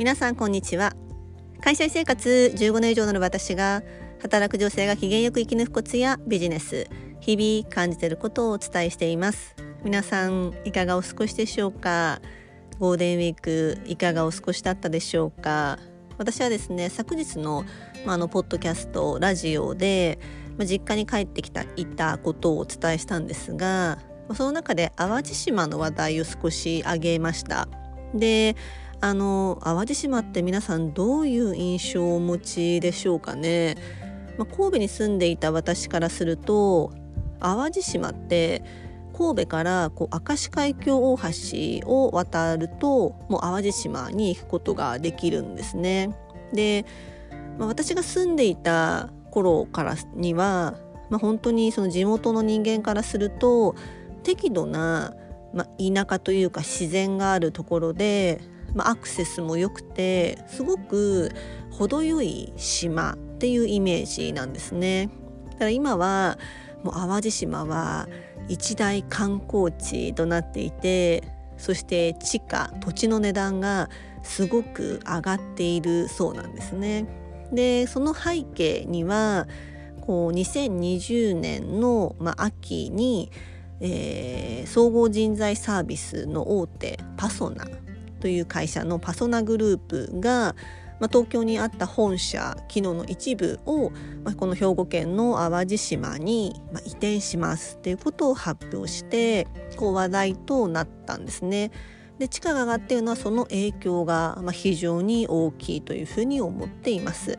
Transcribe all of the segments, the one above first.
皆さんこんにちは。会社生活15年以上の私が働く女性が機嫌よく生き抜くコツやビジネス日々感じていることをお伝えしています。皆さんいかがお過ごしでしょうか？ゴールデンウィークいかがお過ごしだったでしょうか？私はですね昨日の,、まあ、あのポッドキャストラジオで、まあ、実家に帰ってきたいたことをお伝えしたんですがその中で淡路島の話題を少し挙げました。であの淡路島って皆さんどういう印象をお持ちでしょうかね、まあ、神戸に住んでいた私からすると淡路島って神戸からこう明石海峡大橋を渡るともう淡路島に行くことができるんですね。で、まあ、私が住んでいた頃からには、まあ、本当にその地元の人間からすると適度な、まあ、田舎というか自然があるところでまあ、アクセスも良くてすごく程よい島っていうイメージなんですね。だから今はもう淡路島は一大観光地となっていてそして地価土地の値段がすごく上がっているそうなんですね。でその背景にはこう2020年の、まあ、秋に、えー、総合人材サービスの大手パソナという会社のパソナグループが、まあ、東京にあった本社機能の一部を、まあ、この兵庫県の淡路島に、まあ、移転しますということを発表してこう話題となったんですね。で地価が上がっているのはその影響が、まあ、非常に大きいというふうに思っています。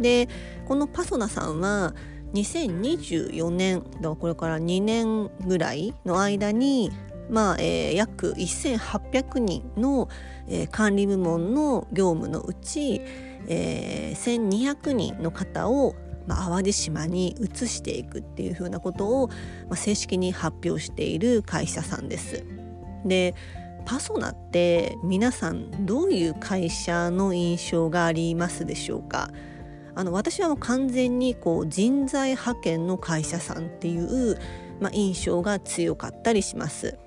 でこのパソナさんは2024年だからこれから2年ぐらいの間にまあえー、約1800人の、えー、管理部門の業務のうち、えー、1200人の方を、まあ、淡路島に移していくっていうふうなことを、まあ、正式に発表している会社さんです。でパソナって皆さんどういう会社の印象がありますでしょうか？あの私はもう完全にこう人材派遣の会社さんっていう、まあ、印象が強かったりします。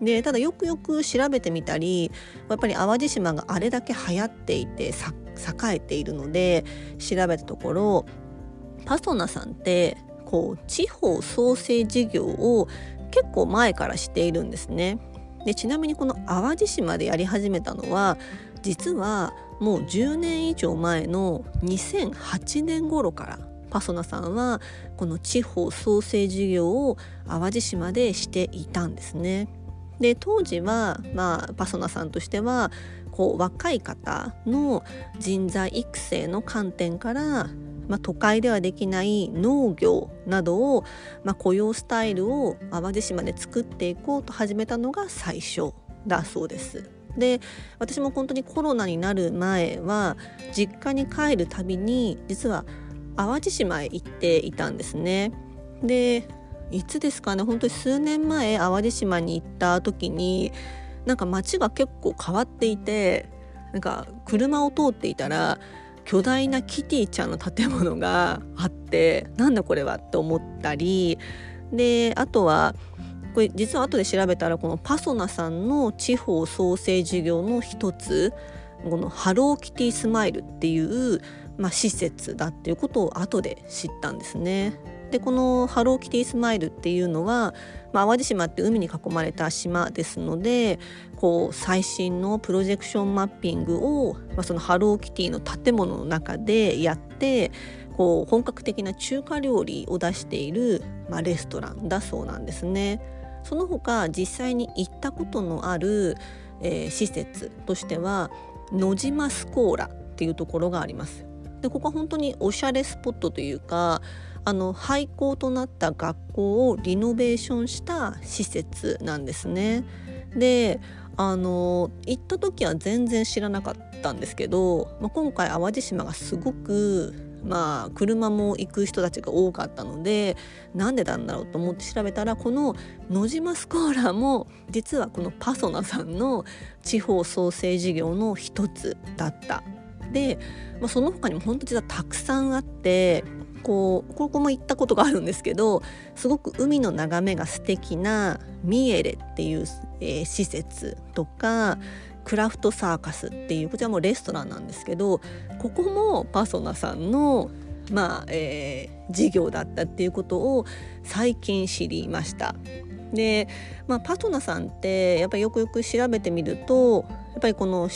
でただよくよく調べてみたりやっぱり淡路島があれだけ流行っていて栄えているので調べたところパソナさんってこう地方創生事業を結構前からしているんですね。でちなみにこの淡路島でやり始めたのは実はもう10年以上前の2008年頃からパソナさんはこの地方創生事業を淡路島でしていたんですね。で当時は、まあ、パソナさんとしてはこう若い方の人材育成の観点から、まあ、都会ではできない農業などを、まあ、雇用スタイルを淡路島で作っていこうと始めたのが最初だそうです。で私も本当にコロナになる前は実家に帰るたびに実は淡路島へ行っていたんですね。でいつですかね？本当に数年前淡路島に行った時になんか街が結構変わっていてなんか車を通っていたら巨大なキティちゃんの建物があってなんだこれはって思ったりであとはこれ実は後で調べたらこのパソナさんの地方創生事業の一つこのハローキティスマイルっていう、まあ、施設だっていうことを後で知ったんですね。でこのハローキティスマイルっていうのは、まあ、淡路島って海に囲まれた島ですのでこう最新のプロジェクションマッピングを、まあ、そのハローキティの建物の中でやってこう本格的な中華料理を出している、まあ、レストランだそうなんですね。その他実際に行ったことのある、えー、施設としては野島スコーラっていうところがあります。でここは本当におしゃれスポットというかあの廃校となった学校をリノベーションした施設なんですね。であの行った時は全然知らなかったんですけど、まあ、今回淡路島がすごくまあ車も行く人たちが多かったのでなんでなんだろうと思って調べたらこの野島スコーラも実はこのパソナさんの地方創生事業の一つだったで、まあ、その他にも本当実はたくさんあってこうここも行ったことがあるんですけどすごく海の眺めが素敵なミエレっていう、えー、施設とかクラフトサーカスっていうこちらもレストランなんですけどここもパソナさんのまあ、えー、事業だったっていうことを最近知りました。で、まあ、パソナさんってやっぱりよくよく調べてみるとやっぱりこの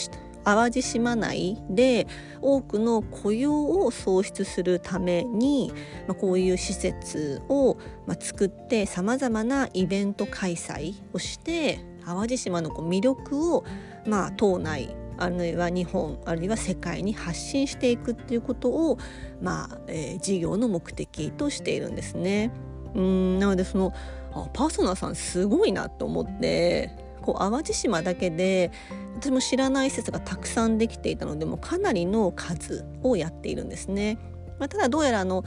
淡路島内で多くの雇用を創出するために、まあ、こういう施設を、作ってさまざまなイベント開催をして淡路島のこう魅力を、まあ、島内あるいは日本あるいは世界に発信していくっていうことを、まあえー、事業の目的としているんですね。うんなのでそのあパーソナーさんすごいなと思ってこう淡路島だけで私も知らない施設がたくさんできていたのでもかなりの数をやっているんですね。まあ、ただどうやらあの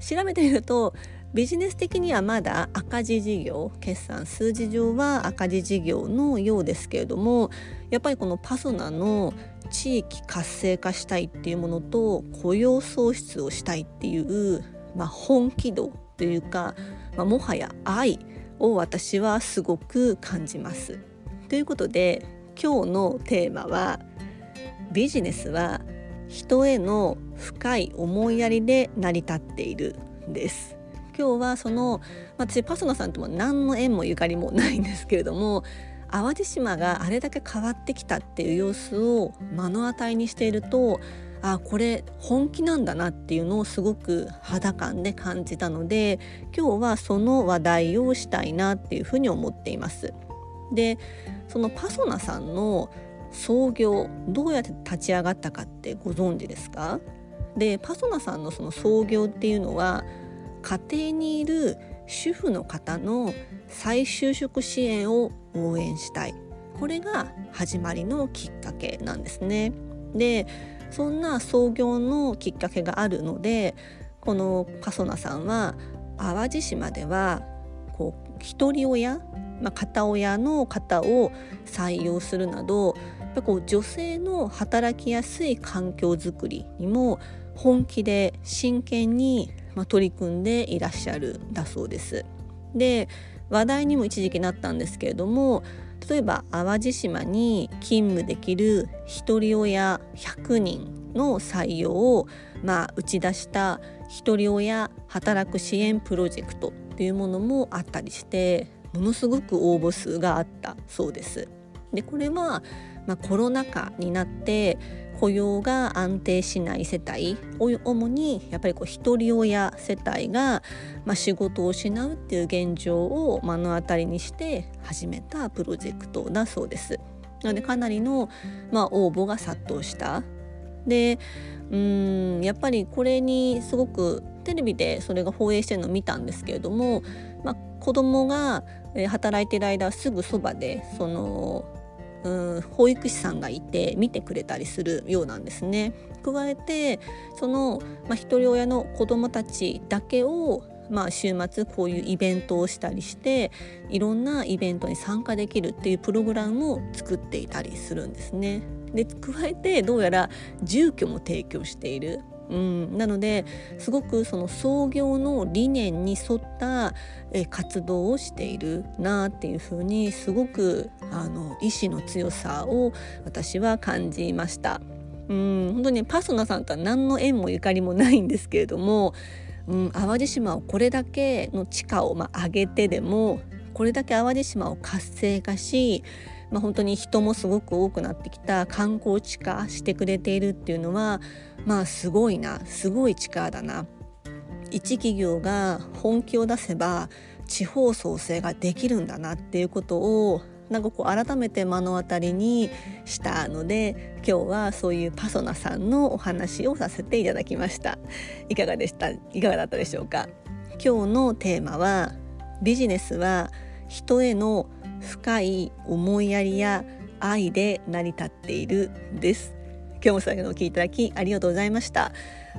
調べてみるとビジネス的にはまだ赤字事業決算数字上は赤字事業のようですけれどもやっぱりこのパソナの地域活性化したいっていうものと雇用創出をしたいっていう、まあ、本気度というか、まあ、もはや愛を私はすごく感じます。ということで今日のテーマはビジネスは人への深い思いやりで成り立っているです今日はその私パソナさんとも何の縁もゆかりもないんですけれども淡路島があれだけ変わってきたっていう様子を目の当たりにしているとあこれ本気なんだなっていうのをすごく肌感で感じたので今日はその話題をしたいなっていうふうに思っています。でそのパソナさんの創業どうやって立ち上がったかってご存知ですか？でパソナさんのその創業っていうのは家庭にいる主婦の方の再就職支援を応援したいこれが始まりのきっかけなんですね。でそんな創業のきっかけがあるのでこのパソナさんは淡路島ではこう一人親、まあ、片親の方を採用するなどやっぱこう女性の働きやすい環境づくりにも本気で真剣に、ま、取り組んでいらっしゃるだそうです。で話題にも一時期なったんですけれども例えば淡路島に勤務できる一人親100人の採用を、まあ、打ち出した一人親働く支援プロジェクトというものもあったりしてものすごく応募数があったそうです。でこれは、まあ、コロナ禍になって雇用が安定しない世帯主にやっぱりこう一人親世帯が、まあ、仕事を失うっていう現状を目の当たりにして始めたプロジェクトだそうです。なのでかなりの、まあ、応募が殺到したでうんやっぱりこれにすごくテレビでそれが放映してるのを見たんですけれども、まあ、子供が働いてる間すぐそばでそのうん保育士さんがいて見てくれたりするようなんですね。加えてその、まあ、一人親の子どもたちだけをまあ、週末こういうイベントをしたりしていろんなイベントに参加できるっていうプログラムを作っていたりするんですね。で加えてどうやら住居も提供しているうん、なのですごくその創業の理念に沿ったえ活動をしているなあっていうふうにすごくあの意志の強さを私は感じました。うん。本当にパソナさんとは何の縁もゆかりもないんですけれども、うん、淡路島をこれだけの地価をまあ上げてでもこれだけ淡路島を活性化しまあ、本当に人もすごく多くなってきた観光地化してくれているっていうのはまあすごいなすごい力だな。一企業が本気を出せば地方創生ができるんだなっていうことをなんかこう改めて目の当たりにしたので今日はそういうパソナさんのお話をさせていただきました。いかがでした？いかがだったでしょうか？今日のテーマはビジネスは人への深い思いやりや愛で成り立っているです今日も最後のお聞きいただきありがとうございました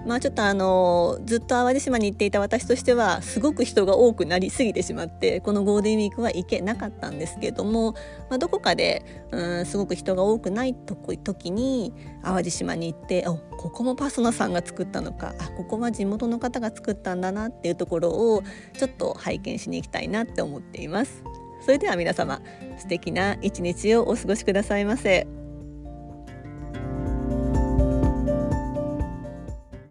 まあちょっとあのずっと淡路島に行っていた私としてはすごく人が多くなりすぎてしまってこのゴールデンウィークは行けなかったんですけども、まあ、どこかでうんすごく人が多くないとこ時に淡路島に行っておここもパソナさんが作ったのかあここは地元の方が作ったんだなっていうところをちょっと拝見しに行きたいなって思っています。それでは皆様素敵な一日をお過ごしくださいませ。